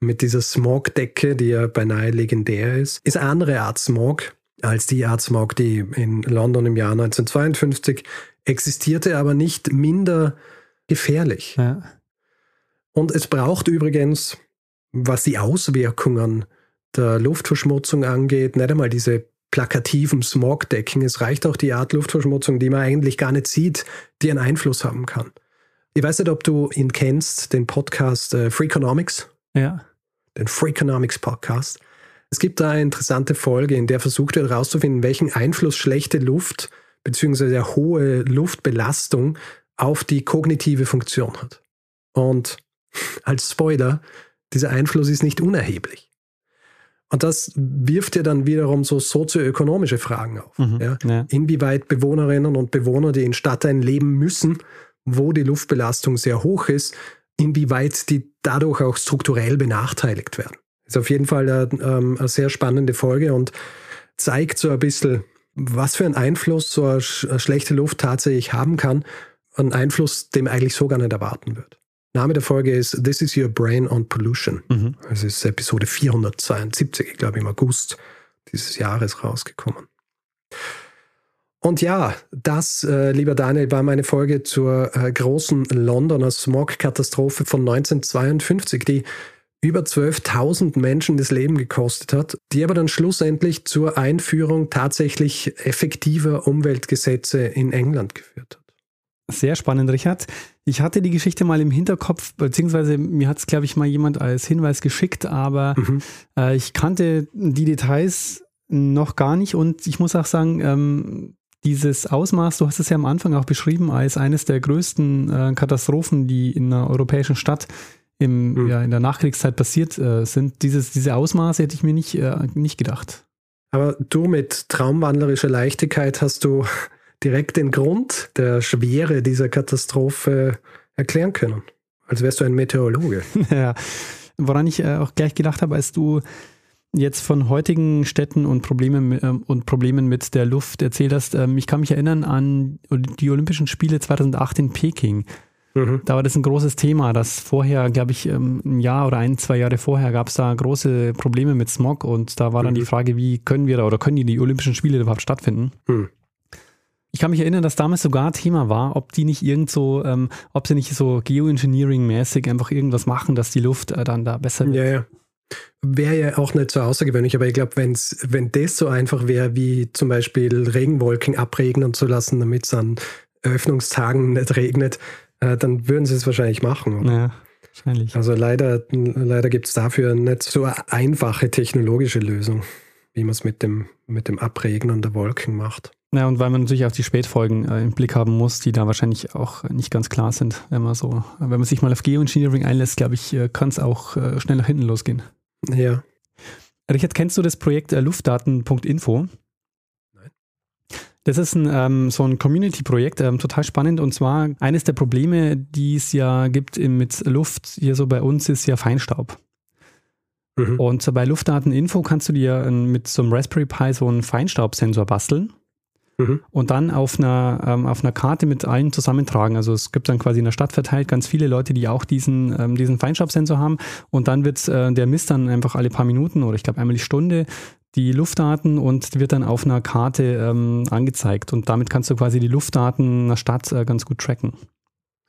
Speaker 2: mit dieser Smogdecke, die ja beinahe legendär ist. Ist eine andere Art Smog als die Art Smog, die in London im Jahr 1952 existierte, aber nicht minder gefährlich. Ja. Und es braucht übrigens, was die Auswirkungen der Luftverschmutzung angeht, nicht einmal diese plakativen Smogdecken. Es reicht auch die Art Luftverschmutzung, die man eigentlich gar nicht sieht, die einen Einfluss haben kann. Ich weiß nicht, ob du ihn kennst, den Podcast äh, Freakonomics.
Speaker 1: Ja.
Speaker 2: Den Freakonomics Podcast. Es gibt da eine interessante Folge, in der versucht wird herauszufinden, welchen Einfluss schlechte Luft beziehungsweise hohe Luftbelastung auf die kognitive Funktion hat. Und als Spoiler, dieser Einfluss ist nicht unerheblich. Und das wirft ja dann wiederum so sozioökonomische Fragen auf. Mhm, ja? Ja. Inwieweit Bewohnerinnen und Bewohner, die in Stadtteilen leben müssen, wo die Luftbelastung sehr hoch ist, inwieweit die dadurch auch strukturell benachteiligt werden. Ist auf jeden Fall eine, ähm, eine sehr spannende Folge und zeigt so ein bisschen, was für einen Einfluss so eine, schlechte Luft tatsächlich haben kann. Ein Einfluss, den man eigentlich so gar nicht erwarten wird. Name der Folge ist This is Your Brain on Pollution. Mhm. Es ist Episode 472, ich glaube im August dieses Jahres rausgekommen. Und ja, das, äh, lieber Daniel, war meine Folge zur äh, großen Londoner Smog-Katastrophe von 1952, die über 12.000 Menschen das Leben gekostet hat, die aber dann schlussendlich zur Einführung tatsächlich effektiver Umweltgesetze in England geführt hat.
Speaker 1: Sehr spannend, Richard. Ich hatte die Geschichte mal im Hinterkopf, beziehungsweise mir hat es, glaube ich, mal jemand als Hinweis geschickt, aber mhm. äh, ich kannte die Details noch gar nicht und ich muss auch sagen, ähm, dieses Ausmaß, du hast es ja am Anfang auch beschrieben, als eines der größten äh, Katastrophen, die in einer europäischen Stadt im, mhm. ja, in der Nachkriegszeit passiert äh, sind. Dieses, diese Ausmaße hätte ich mir nicht, äh, nicht gedacht.
Speaker 2: Aber du mit traumwandlerischer Leichtigkeit hast du direkt den Grund der Schwere dieser Katastrophe erklären können. Als wärst du ein Meteorologe.
Speaker 1: ja, woran ich äh, auch gleich gedacht habe, als du jetzt von heutigen Städten und Problemen, äh, und Problemen mit der Luft erzählt hast. Ähm, ich kann mich erinnern an die Olympischen Spiele 2008 in Peking. Mhm. Da war das ein großes Thema, dass vorher, glaube ich, ähm, ein Jahr oder ein, zwei Jahre vorher gab es da große Probleme mit Smog und da war dann mhm. die Frage, wie können wir da oder können die, die Olympischen Spiele überhaupt stattfinden? Mhm. Ich kann mich erinnern, dass damals sogar Thema war, ob die nicht irgend so, ähm, ob sie nicht so Geoengineering-mäßig einfach irgendwas machen, dass die Luft äh, dann da besser wird.
Speaker 2: Ja, ja. Wäre ja auch nicht so außergewöhnlich, aber ich glaube, wenn das so einfach wäre, wie zum Beispiel Regenwolken abregnen zu lassen, damit es an Öffnungstagen nicht regnet, äh, dann würden sie es wahrscheinlich machen. Oder? Ja, wahrscheinlich. Also leider, leider gibt es dafür nicht so eine einfache technologische Lösung, wie man es mit dem, mit dem Abregnen der Wolken macht.
Speaker 1: Ja, und weil man natürlich auch die Spätfolgen äh, im Blick haben muss, die da wahrscheinlich auch nicht ganz klar sind, wenn man so, wenn man sich mal auf Geoengineering einlässt, glaube ich, äh, kann es auch äh, schnell nach hinten losgehen.
Speaker 2: Ja.
Speaker 1: Richard, kennst du das Projekt äh, Luftdaten.info? Das ist ein, ähm, so ein Community-Projekt, ähm, total spannend. Und zwar eines der Probleme, die es ja gibt mit Luft hier so bei uns, ist ja Feinstaub. Mhm. Und bei Luftdateninfo kannst du dir mit so einem Raspberry Pi so einen Feinstaubsensor basteln mhm. und dann auf einer, ähm, auf einer Karte mit allen zusammentragen. Also es gibt dann quasi in der Stadt verteilt ganz viele Leute, die auch diesen, ähm, diesen Feinstaubsensor haben und dann wird äh, der misst dann einfach alle paar Minuten oder ich glaube einmal die Stunde die Luftdaten und wird dann auf einer Karte ähm, angezeigt. Und damit kannst du quasi die Luftdaten einer Stadt äh, ganz gut tracken.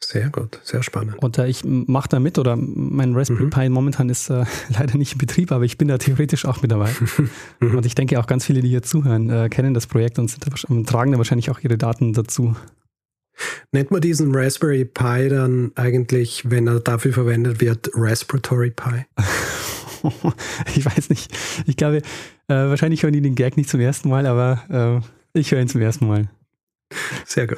Speaker 2: Sehr gut, sehr spannend.
Speaker 1: Und äh, ich mache da mit oder mein Raspberry mhm. Pi momentan ist äh, leider nicht in Betrieb, aber ich bin da theoretisch auch mit dabei. Mhm. und ich denke auch ganz viele, die hier zuhören, äh, kennen das Projekt und, sind tragen da wahrscheinlich auch ihre Daten dazu.
Speaker 2: Nennt man diesen Raspberry Pi dann eigentlich, wenn er dafür verwendet wird, Respiratory Pi?
Speaker 1: ich weiß nicht. Ich glaube, äh, wahrscheinlich hören die den Gag nicht zum ersten Mal, aber äh, ich höre ihn zum ersten Mal.
Speaker 2: Sehr gut.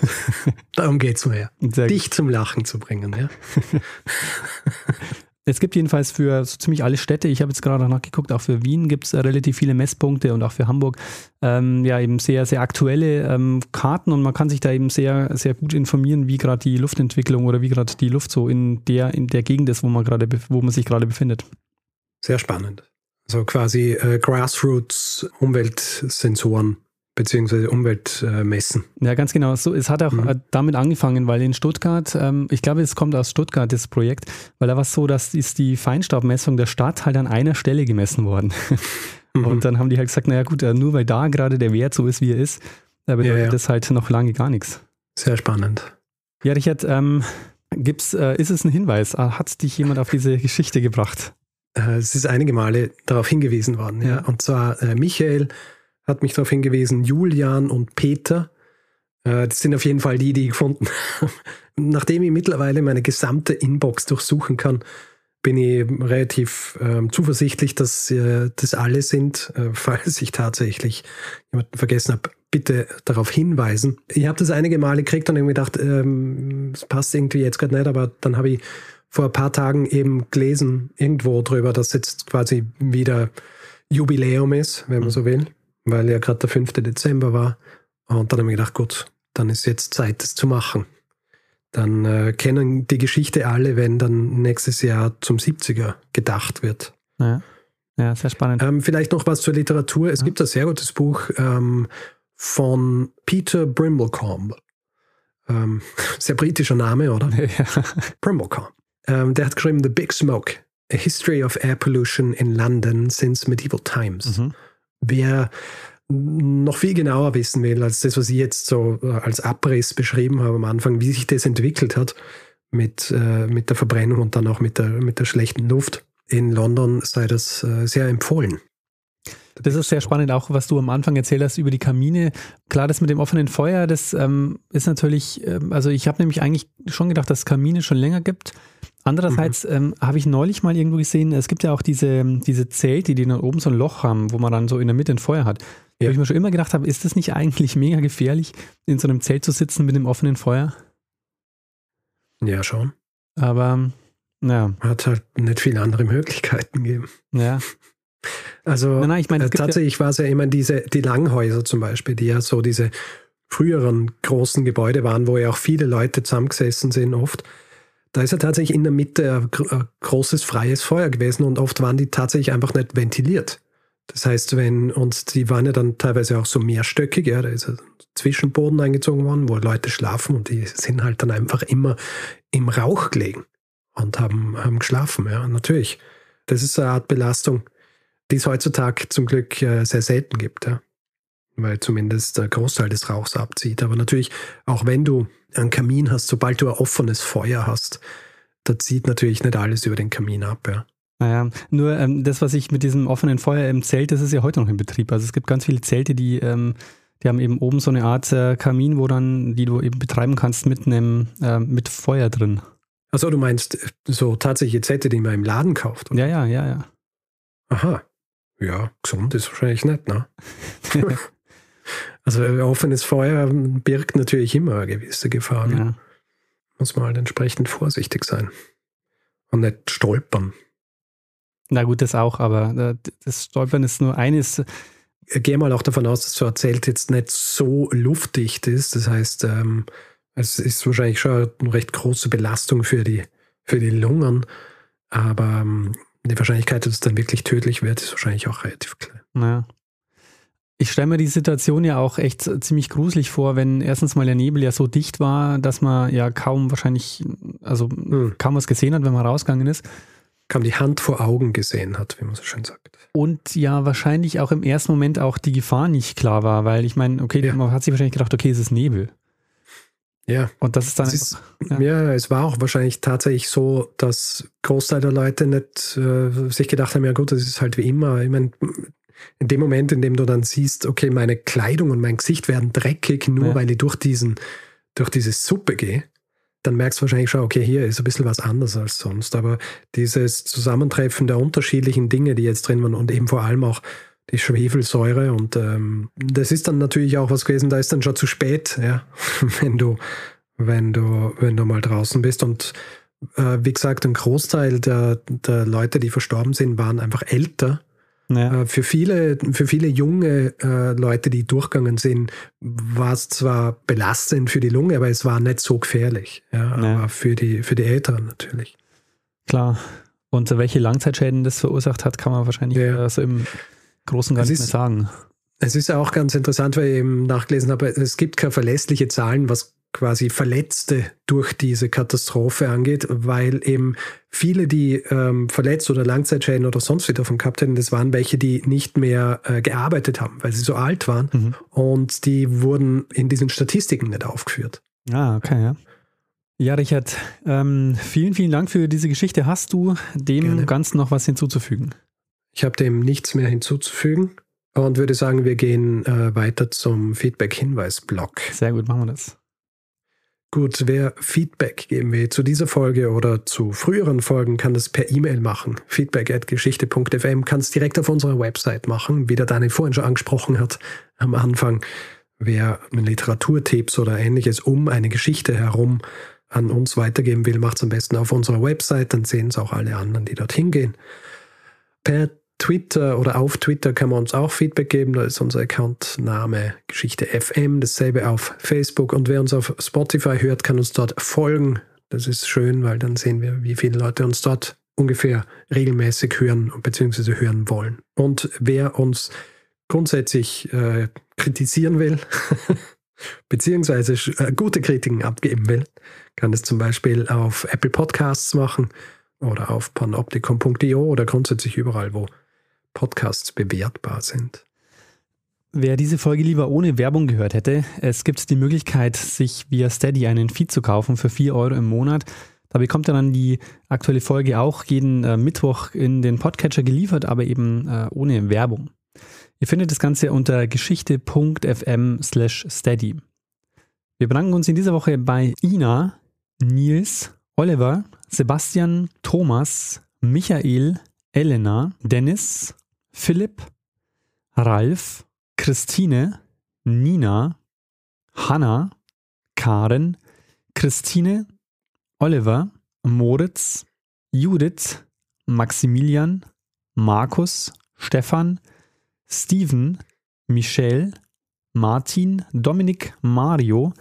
Speaker 2: Darum geht es mir ja. Dich zum Lachen zu bringen. Ja?
Speaker 1: Es gibt jedenfalls für so ziemlich alle Städte, ich habe jetzt gerade nachgeguckt, auch für Wien gibt es relativ viele Messpunkte und auch für Hamburg ähm, ja eben sehr, sehr aktuelle ähm, Karten und man kann sich da eben sehr, sehr gut informieren, wie gerade die Luftentwicklung oder wie gerade die Luft so in der, in der Gegend ist, wo man gerade, wo man sich gerade befindet.
Speaker 2: Sehr spannend. Also quasi äh, Grassroots Umweltsensoren beziehungsweise Umweltmessen.
Speaker 1: Äh, ja, ganz genau. So, es hat auch mhm. Äh, damit angefangen, weil in Stuttgart, ähm, ich glaube, es kommt aus Stuttgart, das Projekt, weil da war es so, dass ist die Feinstaubmessung der Stadt halt an einer Stelle gemessen worden. Mhm. Und dann haben die halt gesagt, naja gut, äh, nur weil da gerade der Wert so ist, wie er ist, bedeutet ja, ja. das halt noch lange gar nichts.
Speaker 2: Sehr spannend.
Speaker 1: Ja, Richard, ähm, gibt's, äh, ist es ein Hinweis? Hat dich jemand auf diese Geschichte gebracht?
Speaker 2: Es ist einige Male darauf hingewiesen worden, ja. ja. Und zwar äh, Michael hat mich darauf hingewiesen, Julian und Peter. Äh, das sind auf jeden Fall die, die ich gefunden habe. Nachdem ich mittlerweile meine gesamte Inbox durchsuchen kann, bin ich relativ äh, zuversichtlich, dass äh, das alle sind. Äh, falls ich tatsächlich jemanden vergessen habe, bitte darauf hinweisen. Ich habe das einige Male gekriegt und irgendwie gedacht, ähm, das passt irgendwie jetzt gerade nicht, aber dann habe ich vor ein paar Tagen eben gelesen, irgendwo drüber, dass jetzt quasi wieder Jubiläum ist, wenn man so will weil ja gerade der 5. Dezember war. Und dann habe ich gedacht, gut, dann ist jetzt Zeit, das zu machen. Dann äh, kennen die Geschichte alle, wenn dann nächstes Jahr zum 70er gedacht wird.
Speaker 1: Ja, ja sehr spannend.
Speaker 2: Ähm, vielleicht noch was zur Literatur. Es ja. gibt ein sehr gutes Buch ähm, von Peter Brimblecombe. Ähm, sehr britischer Name, oder? Ja. Brimblecombe. Ähm, der hat geschrieben The Big Smoke, A History of Air Pollution in London Since Medieval Times. Mhm wer noch viel genauer wissen will, als das, was ich jetzt so äh, als Abriss beschrieben habe am Anfang, wie sich das entwickelt hat mit, äh, mit der Verbrennung und dann auch mit der, mit der schlechten Luft in London, sei das äh, sehr empfohlen.
Speaker 1: Das ist sehr spannend, auch was du am Anfang erzählt hast über die Kamine. Klar, das mit dem offenen Feuer, das ähm, ist natürlich, ähm, also ich habe nämlich eigentlich schon gedacht, dass es Kamine schon länger gibt. Andererseits mhm. ähm, habe ich neulich mal irgendwo gesehen, es gibt ja auch diese, diese Zelte, die dann oben so ein Loch haben, wo man dann so in der Mitte ein Feuer hat. Ja. Wo ich mir schon immer gedacht habe, ist das nicht eigentlich mega gefährlich, in so einem Zelt zu sitzen mit dem offenen Feuer?
Speaker 2: Ja, schon.
Speaker 1: Aber, ja.
Speaker 2: Hat halt nicht viele andere Möglichkeiten gegeben.
Speaker 1: Ja.
Speaker 2: Also nein, nein, ich meine, äh, tatsächlich ja war es ja immer diese, die Langhäuser zum Beispiel, die ja so diese früheren großen Gebäude waren, wo ja auch viele Leute zusammengesessen sind oft. Da ist ja tatsächlich in der Mitte ein großes freies Feuer gewesen und oft waren die tatsächlich einfach nicht ventiliert. Das heißt, wenn, und die waren ja dann teilweise auch so mehrstöckig, ja, da ist ein Zwischenboden eingezogen worden, wo Leute schlafen und die sind halt dann einfach immer im Rauch gelegen und haben, haben geschlafen, ja, natürlich. Das ist eine Art Belastung, die es heutzutage zum Glück äh, sehr selten gibt, ja. Weil zumindest der Großteil des Rauchs abzieht. Aber natürlich, auch wenn du einen Kamin hast, sobald du ein offenes Feuer hast, da zieht natürlich nicht alles über den Kamin ab, ja.
Speaker 1: Naja, nur ähm, das, was ich mit diesem offenen Feuer im Zelt, das ist ja heute noch in Betrieb. Also es gibt ganz viele Zelte, die, ähm, die haben eben oben so eine Art äh, Kamin, wo dann, die du eben betreiben kannst mit einem äh, mit Feuer drin.
Speaker 2: Achso, du meinst so tatsächliche Zelte, die man im Laden kauft?
Speaker 1: Oder? Ja, ja, ja, ja.
Speaker 2: Aha. Ja, gesund ist wahrscheinlich nicht, ne? also offenes Feuer birgt natürlich immer eine gewisse Gefahr. Ne? Ja. Muss man halt entsprechend vorsichtig sein. Und nicht stolpern.
Speaker 1: Na gut, das auch, aber äh, das Stolpern ist nur eines.
Speaker 2: Ich gehe mal auch davon aus, dass so erzählt jetzt nicht so luftdicht ist. Das heißt, ähm, es ist wahrscheinlich schon eine recht große Belastung für die, für die Lungen. Aber ähm, die Wahrscheinlichkeit, dass es dann wirklich tödlich wird, ist wahrscheinlich auch relativ klein.
Speaker 1: Ja. Ich stelle mir die Situation ja auch echt ziemlich gruselig vor, wenn erstens mal der Nebel ja so dicht war, dass man ja kaum wahrscheinlich, also hm. kaum was gesehen hat, wenn man rausgegangen ist.
Speaker 2: Kaum die Hand vor Augen gesehen hat, wie man so schön sagt.
Speaker 1: Und ja, wahrscheinlich auch im ersten Moment auch die Gefahr nicht klar war, weil ich meine, okay, ja. man hat sich wahrscheinlich gedacht, okay, es ist Nebel.
Speaker 2: Ja.
Speaker 1: Und das ist dann.
Speaker 2: Es ist, ja. ja. es war auch wahrscheinlich tatsächlich so, dass Großteil der Leute nicht äh, sich gedacht haben, ja gut, das ist halt wie immer. Ich meine, in dem Moment, in dem du dann siehst, okay, meine Kleidung und mein Gesicht werden dreckig, nur ja. weil ich durch diesen, durch diese Suppe gehe, dann merkst du wahrscheinlich schon, okay, hier ist ein bisschen was anderes als sonst. Aber dieses Zusammentreffen der unterschiedlichen Dinge, die jetzt drin waren und eben vor allem auch die Schwefelsäure und ähm, das ist dann natürlich auch was gewesen, da ist dann schon zu spät, ja, wenn du, wenn du, wenn du mal draußen bist und äh, wie gesagt, ein Großteil der, der Leute, die verstorben sind, waren einfach älter ja. Äh, für, viele, für viele junge äh, Leute, die durchgegangen sind, war es zwar belastend für die Lunge, aber es war nicht so gefährlich. Ja, ja. Aber für die, für die Älteren natürlich.
Speaker 1: Klar. Und welche Langzeitschäden das verursacht hat, kann man wahrscheinlich ja. so im Großen und Ganzen nicht sagen.
Speaker 2: Es ist auch ganz interessant, weil ich eben nachgelesen habe, es gibt keine verlässliche Zahlen, was quasi Verletzte durch diese Katastrophe angeht, weil eben viele, die ähm, verletzt oder Langzeitschäden oder sonst wie davon gehabt hätten, das waren welche, die nicht mehr äh, gearbeitet haben, weil sie so alt waren mhm. und die wurden in diesen Statistiken nicht aufgeführt.
Speaker 1: Ah, okay, ja. Ja, Richard, ähm, vielen, vielen Dank für diese Geschichte. Hast du dem Gerne. Ganzen noch was hinzuzufügen?
Speaker 2: Ich habe dem nichts mehr hinzuzufügen und würde sagen, wir gehen äh, weiter zum Feedback-Hinweis-Blog.
Speaker 1: Sehr gut, machen wir das.
Speaker 2: Gut, wer Feedback geben will zu dieser Folge oder zu früheren Folgen, kann das per E-Mail machen. Feedback at geschichte.fm kann es direkt auf unserer Website machen, wie der Daniel vorhin schon angesprochen hat am Anfang. Wer Literaturtipps oder ähnliches um eine Geschichte herum an uns weitergeben will, macht es am besten auf unserer Website, dann sehen es auch alle anderen, die dorthin gehen. Per Twitter oder auf Twitter kann man uns auch Feedback geben. Da ist unser Accountname Geschichte FM. Dasselbe auf Facebook. Und wer uns auf Spotify hört, kann uns dort folgen. Das ist schön, weil dann sehen wir, wie viele Leute uns dort ungefähr regelmäßig hören bzw. hören wollen. Und wer uns grundsätzlich äh, kritisieren will, beziehungsweise äh, gute Kritiken abgeben will, kann es zum Beispiel auf Apple Podcasts machen oder auf panoptikum.io oder grundsätzlich überall, wo Podcasts bewertbar sind.
Speaker 1: Wer diese Folge lieber ohne Werbung gehört hätte, es gibt die Möglichkeit, sich via Steady einen Feed zu kaufen für 4 Euro im Monat. Da bekommt ihr dann die aktuelle Folge auch jeden äh, Mittwoch in den Podcatcher geliefert, aber eben äh, ohne Werbung. Ihr findet das Ganze unter geschichte.fm slash steady. Wir bedanken uns in dieser Woche bei Ina, Nils, Oliver, Sebastian, Thomas, Michael, Elena, Dennis, Philipp, Ralf, Christine, Nina, Hanna, Karen, Christine, Oliver, Moritz, Judith, Maximilian, Markus, Stefan, Steven, Michelle, Martin, Dominik, Mario,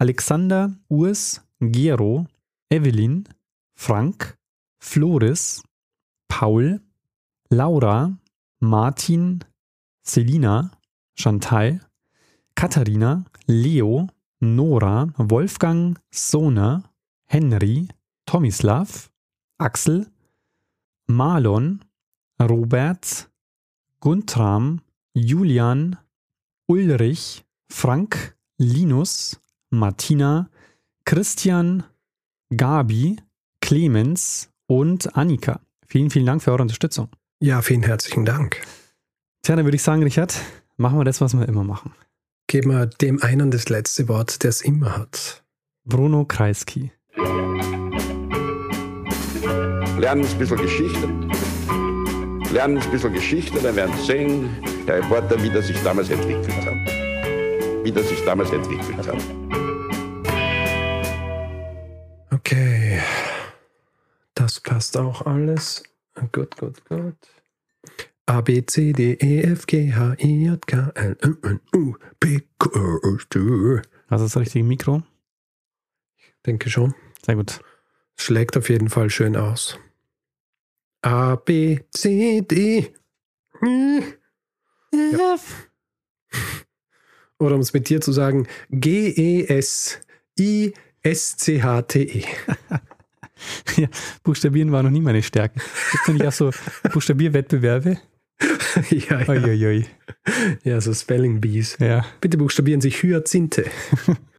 Speaker 1: Alexander, Urs, Gero, Evelyn, Frank, Floris, Paul, Laura, Martin, Selina, Chantal, Katharina, Leo, Nora, Wolfgang, Sona, Henry, Tomislav, Axel, Marlon, Robert, Guntram, Julian, Ulrich, Frank, Linus, Martina, Christian, Gabi, Clemens und Annika. Vielen, vielen Dank für eure Unterstützung.
Speaker 2: Ja, vielen herzlichen Dank.
Speaker 1: Tja, dann würde ich sagen, Richard, machen wir das, was wir immer machen.
Speaker 2: Geben wir dem einen das letzte Wort, der es immer hat.
Speaker 1: Bruno Kreisky.
Speaker 3: Lernen ein bisschen Geschichte. Lernen ein bisschen Geschichte, dann werden Sie sehen, der Reporter, wie das sich damals entwickelt hat. Wie das sich damals entwickelt hat.
Speaker 2: Okay. Das passt auch alles. Gut, gut, gut. A, B, C, D, E, F, G, H, I, J, K, L, M, N, U, P, Q, R, S, T.
Speaker 1: Hast du das richtige Mikro?
Speaker 2: Ich denke schon.
Speaker 1: Sehr gut.
Speaker 2: Schlägt auf jeden Fall schön aus. A, B, C, D, E, F. Oder um es mit dir zu sagen, G, E, S, I, S, C, H, T, E.
Speaker 1: ja, Buchstabieren war noch nie meine Stärke. Gibt es nicht auch so Buchstabierwettbewerbe?
Speaker 2: ja, ja. Oi, oi, oi. ja, so Spelling Bees.
Speaker 1: Ja.
Speaker 2: Bitte buchstabieren Sie Hyazinthe.